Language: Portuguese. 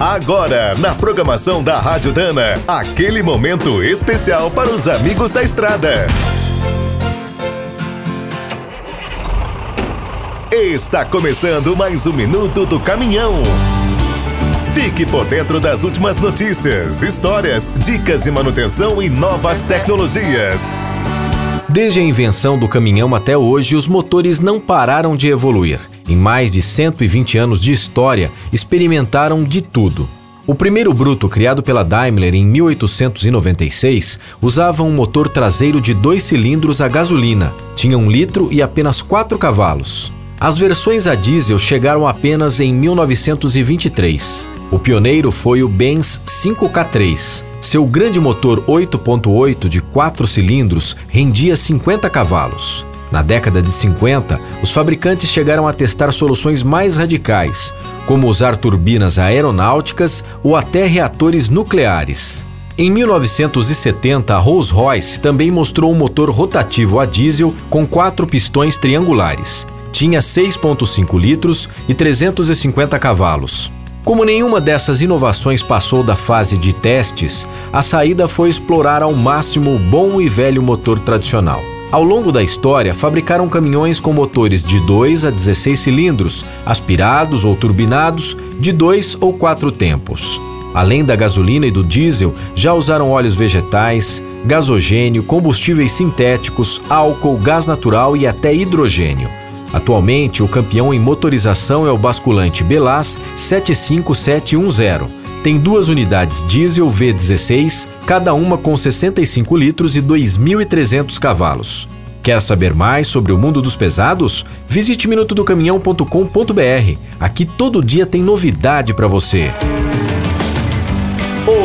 Agora, na programação da Rádio Dana, aquele momento especial para os amigos da estrada. Está começando mais um minuto do caminhão. Fique por dentro das últimas notícias, histórias, dicas de manutenção e novas tecnologias. Desde a invenção do caminhão até hoje, os motores não pararam de evoluir. Em mais de 120 anos de história, experimentaram de tudo. O primeiro bruto, criado pela Daimler em 1896, usava um motor traseiro de dois cilindros a gasolina, tinha um litro e apenas 4 cavalos. As versões a diesel chegaram apenas em 1923. O pioneiro foi o Benz 5K3. Seu grande motor 8.8 de 4 cilindros rendia 50 cavalos. Na década de 50, os fabricantes chegaram a testar soluções mais radicais, como usar turbinas aeronáuticas ou até reatores nucleares. Em 1970, a Rolls-Royce também mostrou um motor rotativo a diesel com quatro pistões triangulares. Tinha 6,5 litros e 350 cavalos. Como nenhuma dessas inovações passou da fase de testes, a saída foi explorar ao máximo o bom e velho motor tradicional. Ao longo da história, fabricaram caminhões com motores de 2 a 16 cilindros, aspirados ou turbinados, de 2 ou 4 tempos. Além da gasolina e do diesel, já usaram óleos vegetais, gasogênio, combustíveis sintéticos, álcool, gás natural e até hidrogênio. Atualmente, o campeão em motorização é o basculante Belas 75710 tem duas unidades diesel V16, cada uma com 65 litros e 2.300 cavalos. Quer saber mais sobre o mundo dos pesados? Visite minutodocaminhão.com.br. Aqui todo dia tem novidade para você.